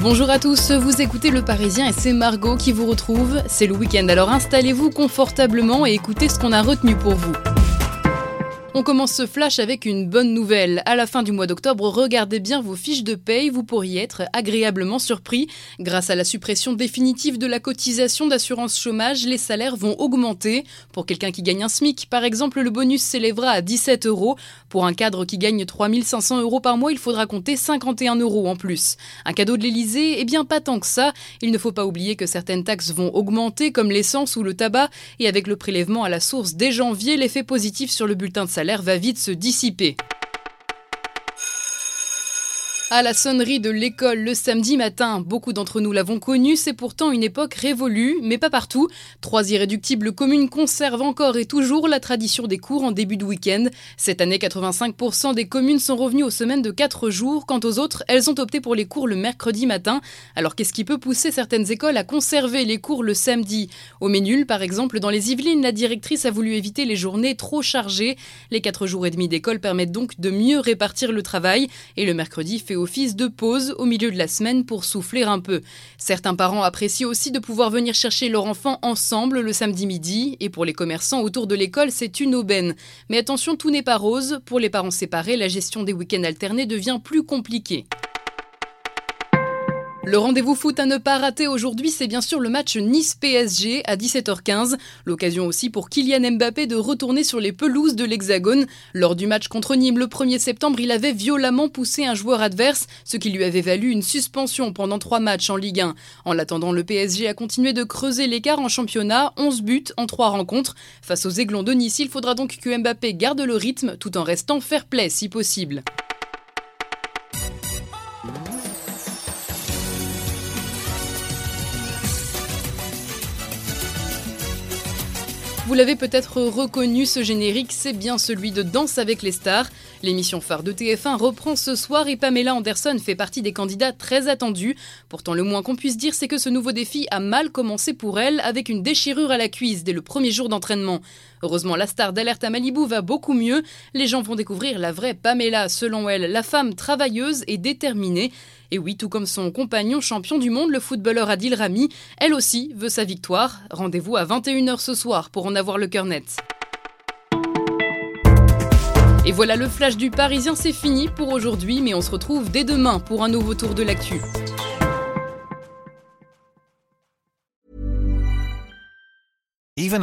Bonjour à tous, vous écoutez Le Parisien et c'est Margot qui vous retrouve. C'est le week-end, alors installez-vous confortablement et écoutez ce qu'on a retenu pour vous. On commence ce flash avec une bonne nouvelle. À la fin du mois d'octobre, regardez bien vos fiches de paye, vous pourriez être agréablement surpris. Grâce à la suppression définitive de la cotisation d'assurance chômage, les salaires vont augmenter. Pour quelqu'un qui gagne un SMIC, par exemple, le bonus s'élèvera à 17 euros. Pour un cadre qui gagne 3500 euros par mois, il faudra compter 51 euros en plus. Un cadeau de l'Elysée Eh bien, pas tant que ça. Il ne faut pas oublier que certaines taxes vont augmenter, comme l'essence ou le tabac, et avec le prélèvement à la source dès janvier, l'effet positif sur le bulletin de salaire va vite se dissiper. À la sonnerie de l'école le samedi matin, beaucoup d'entre nous l'avons connu, c'est pourtant une époque révolue, mais pas partout. Trois irréductibles communes conservent encore et toujours la tradition des cours en début de week-end. Cette année, 85% des communes sont revenues aux semaines de 4 jours. Quant aux autres, elles ont opté pour les cours le mercredi matin. Alors qu'est-ce qui peut pousser certaines écoles à conserver les cours le samedi? Au Ménul, par exemple, dans les Yvelines, la directrice a voulu éviter les journées trop chargées. Les 4 jours et demi d'école permettent donc de mieux répartir le travail et le mercredi fait office de pause au milieu de la semaine pour souffler un peu. Certains parents apprécient aussi de pouvoir venir chercher leur enfant ensemble le samedi midi, et pour les commerçants autour de l'école, c'est une aubaine. Mais attention, tout n'est pas rose. Pour les parents séparés, la gestion des week-ends alternés devient plus compliquée. Le rendez-vous foot à ne pas rater aujourd'hui, c'est bien sûr le match Nice-PSG à 17h15. L'occasion aussi pour Kylian Mbappé de retourner sur les pelouses de l'Hexagone. Lors du match contre Nîmes le 1er septembre, il avait violemment poussé un joueur adverse, ce qui lui avait valu une suspension pendant trois matchs en Ligue 1. En l'attendant, le PSG a continué de creuser l'écart en championnat, 11 buts en trois rencontres. Face aux Aiglons de Nice, il faudra donc que Mbappé garde le rythme tout en restant fair-play si possible. Vous l'avez peut-être reconnu, ce générique, c'est bien celui de Danse avec les stars. L'émission phare de TF1 reprend ce soir et Pamela Anderson fait partie des candidats très attendus. Pourtant, le moins qu'on puisse dire, c'est que ce nouveau défi a mal commencé pour elle avec une déchirure à la cuisse dès le premier jour d'entraînement. Heureusement, la star d'Alerte à Malibu va beaucoup mieux. Les gens vont découvrir la vraie Pamela, selon elle, la femme travailleuse et déterminée. Et oui, tout comme son compagnon champion du monde, le footballeur Adil Rami, elle aussi veut sa victoire. Rendez-vous à 21h ce soir pour en avoir le cœur net. Et voilà, le flash du Parisien, c'est fini pour aujourd'hui, mais on se retrouve dès demain pour un nouveau tour de l'actu. Even